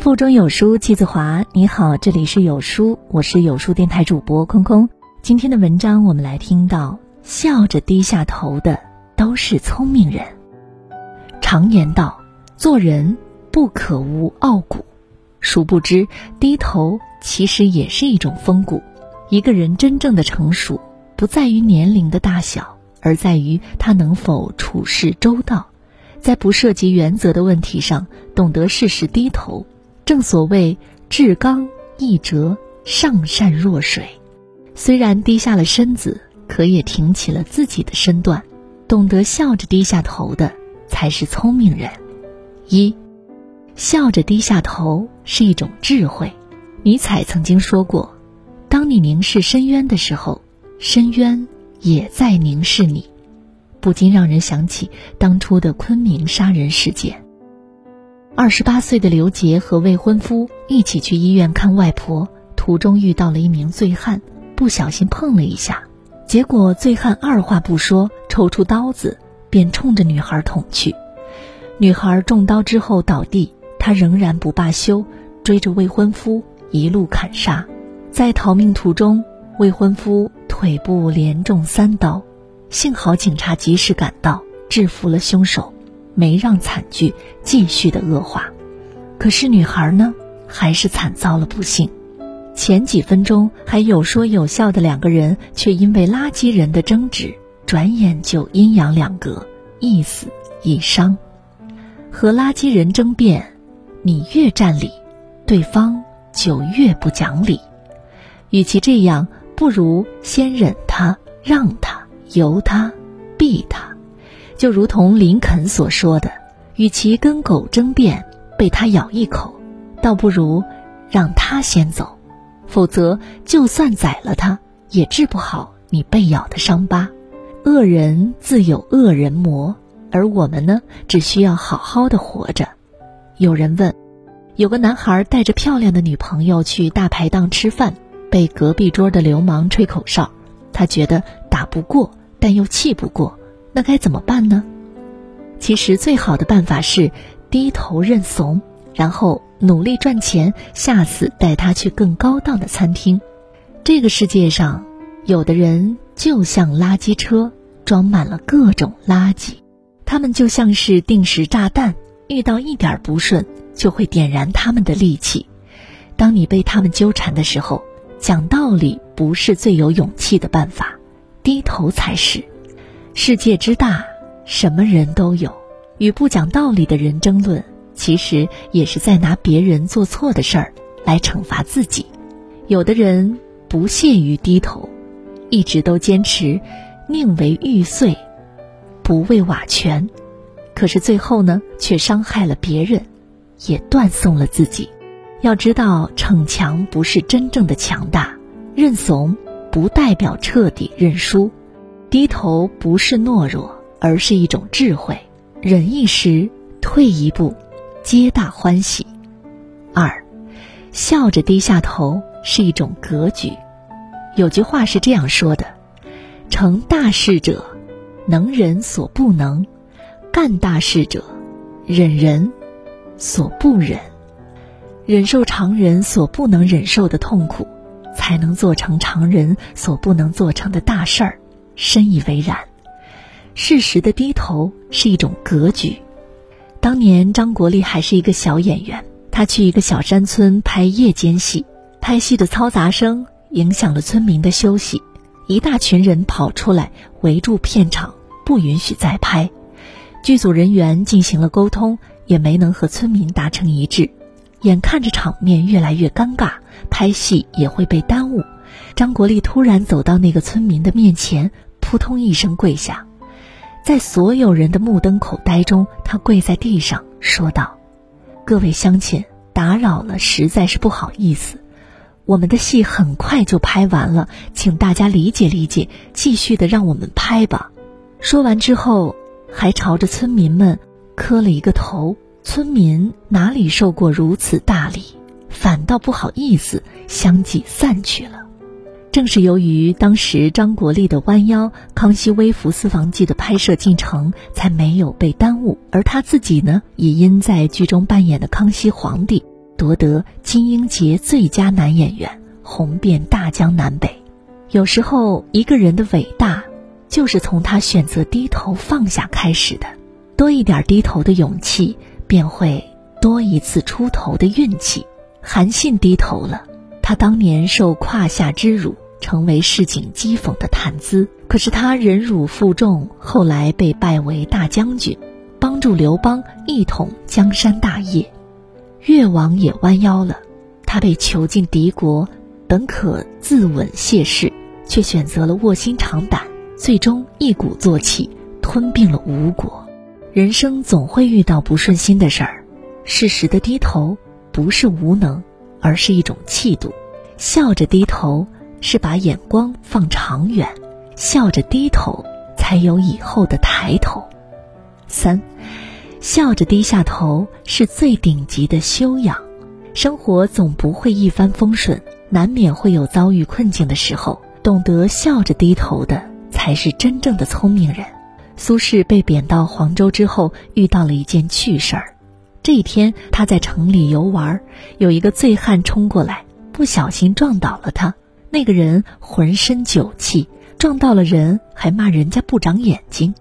腹中有书气自华。你好，这里是有书，我是有书电台主播空空。今天的文章，我们来听到：笑着低下头的都是聪明人。常言道，做人不可无傲骨，殊不知低头其实也是一种风骨。一个人真正的成熟，不在于年龄的大小，而在于他能否处事周到，在不涉及原则的问题上，懂得适时低头。正所谓至刚易折，上善若水。虽然低下了身子，可也挺起了自己的身段。懂得笑着低下头的，才是聪明人。一，笑着低下头是一种智慧。尼采曾经说过：“当你凝视深渊的时候，深渊也在凝视你。”不禁让人想起当初的昆明杀人事件。二十八岁的刘杰和未婚夫一起去医院看外婆，途中遇到了一名醉汉，不小心碰了一下，结果醉汉二话不说，抽出刀子便冲着女孩捅去。女孩中刀之后倒地，他仍然不罢休，追着未婚夫一路砍杀。在逃命途中，未婚夫腿部连中三刀，幸好警察及时赶到，制服了凶手。没让惨剧继续的恶化，可是女孩呢，还是惨遭了不幸。前几分钟还有说有笑的两个人，却因为垃圾人的争执，转眼就阴阳两隔，一死一伤。和垃圾人争辩，你越占理，对方就越不讲理。与其这样，不如先忍他，让他，由他，避他。就如同林肯所说的：“与其跟狗争辩，被它咬一口，倒不如让它先走。否则，就算宰了它，也治不好你被咬的伤疤。恶人自有恶人磨，而我们呢，只需要好好的活着。”有人问：有个男孩带着漂亮的女朋友去大排档吃饭，被隔壁桌的流氓吹口哨，他觉得打不过，但又气不过。那该怎么办呢？其实最好的办法是低头认怂，然后努力赚钱，下次带他去更高档的餐厅。这个世界上，有的人就像垃圾车，装满了各种垃圾，他们就像是定时炸弹，遇到一点不顺就会点燃他们的戾气。当你被他们纠缠的时候，讲道理不是最有勇气的办法，低头才是。世界之大，什么人都有。与不讲道理的人争论，其实也是在拿别人做错的事儿来惩罚自己。有的人不屑于低头，一直都坚持宁为玉碎，不为瓦全。可是最后呢，却伤害了别人，也断送了自己。要知道，逞强不是真正的强大，认怂不代表彻底认输。低头不是懦弱，而是一种智慧。忍一时，退一步，皆大欢喜。二，笑着低下头是一种格局。有句话是这样说的：成大事者，能人所不能；干大事者，忍人所不忍。忍受常人所不能忍受的痛苦，才能做成常人所不能做成的大事儿。深以为然，适时的低头是一种格局。当年张国立还是一个小演员，他去一个小山村拍夜间戏，拍戏的嘈杂声影响了村民的休息，一大群人跑出来围住片场，不允许再拍。剧组人员进行了沟通，也没能和村民达成一致。眼看着场面越来越尴尬，拍戏也会被耽误。张国立突然走到那个村民的面前。扑通一声跪下，在所有人的目瞪口呆中，他跪在地上说道：“各位乡亲，打扰了，实在是不好意思。我们的戏很快就拍完了，请大家理解理解，继续的让我们拍吧。”说完之后，还朝着村民们磕了一个头。村民哪里受过如此大礼，反倒不好意思，相继散去了。正是由于当时张国立的弯腰，《康熙微服私访记》的拍摄进程才没有被耽误，而他自己呢，也因在剧中扮演的康熙皇帝，夺得金鹰节最佳男演员，红遍大江南北。有时候，一个人的伟大，就是从他选择低头放下开始的。多一点低头的勇气，便会多一次出头的运气。韩信低头了，他当年受胯下之辱，成为市井讥讽的谈资。可是他忍辱负重，后来被拜为大将军，帮助刘邦一统江山大业。越王也弯腰了，他被囚禁敌国，本可自刎谢世，却选择了卧薪尝胆，最终一鼓作气吞并了吴国。人生总会遇到不顺心的事儿，适时的低头不是无能，而是一种气度。笑着低头是把眼光放长远，笑着低头才有以后的抬头。三。笑着低下头是最顶级的修养。生活总不会一帆风顺，难免会有遭遇困境的时候。懂得笑着低头的，才是真正的聪明人。苏轼被贬到黄州之后，遇到了一件趣事儿。这一天，他在城里游玩，有一个醉汉冲过来，不小心撞倒了他。那个人浑身酒气，撞到了人还骂人家不长眼睛。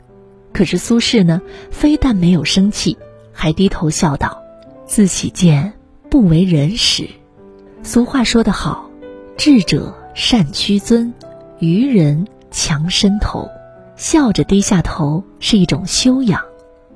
可是苏轼呢，非但没有生气，还低头笑道：“自喜见不为人使。”俗话说得好：“智者善屈尊，愚人强伸头。”笑着低下头是一种修养，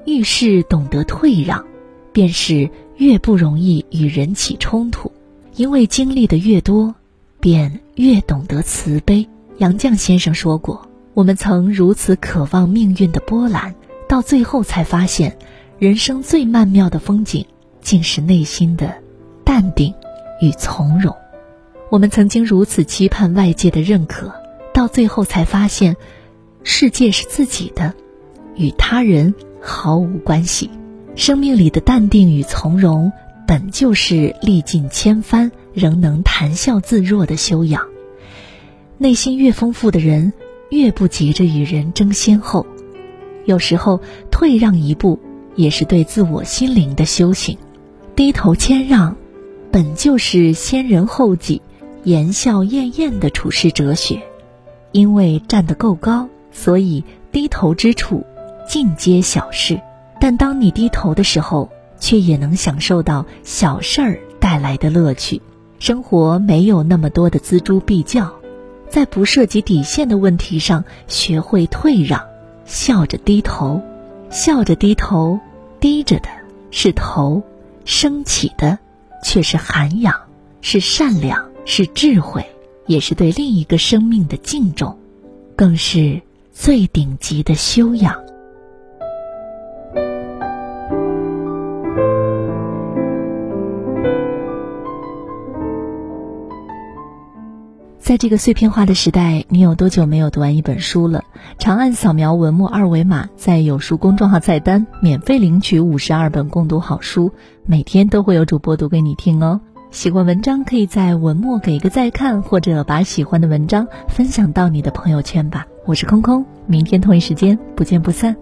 遇事懂得退让，便是越不容易与人起冲突。因为经历的越多，便越懂得慈悲。杨绛先生说过。我们曾如此渴望命运的波澜，到最后才发现，人生最曼妙的风景，竟是内心的淡定与从容。我们曾经如此期盼外界的认可，到最后才发现，世界是自己的，与他人毫无关系。生命里的淡定与从容，本就是历尽千帆仍能谈笑自若的修养。内心越丰富的人。越不急着与人争先后，有时候退让一步，也是对自我心灵的修行。低头谦让，本就是先人后己、言笑晏晏的处世哲学。因为站得够高，所以低头之处尽皆小事。但当你低头的时候，却也能享受到小事儿带来的乐趣。生活没有那么多的锱铢必较。在不涉及底线的问题上，学会退让，笑着低头，笑着低头，低着的是头，升起的却是涵养，是善良，是智慧，也是对另一个生命的敬重，更是最顶级的修养。在这个碎片化的时代，你有多久没有读完一本书了？长按扫描文末二维码，在有书公众号菜单免费领取五十二本共读好书，每天都会有主播读给你听哦。喜欢文章可以在文末给一个再看，或者把喜欢的文章分享到你的朋友圈吧。我是空空，明天同一时间不见不散。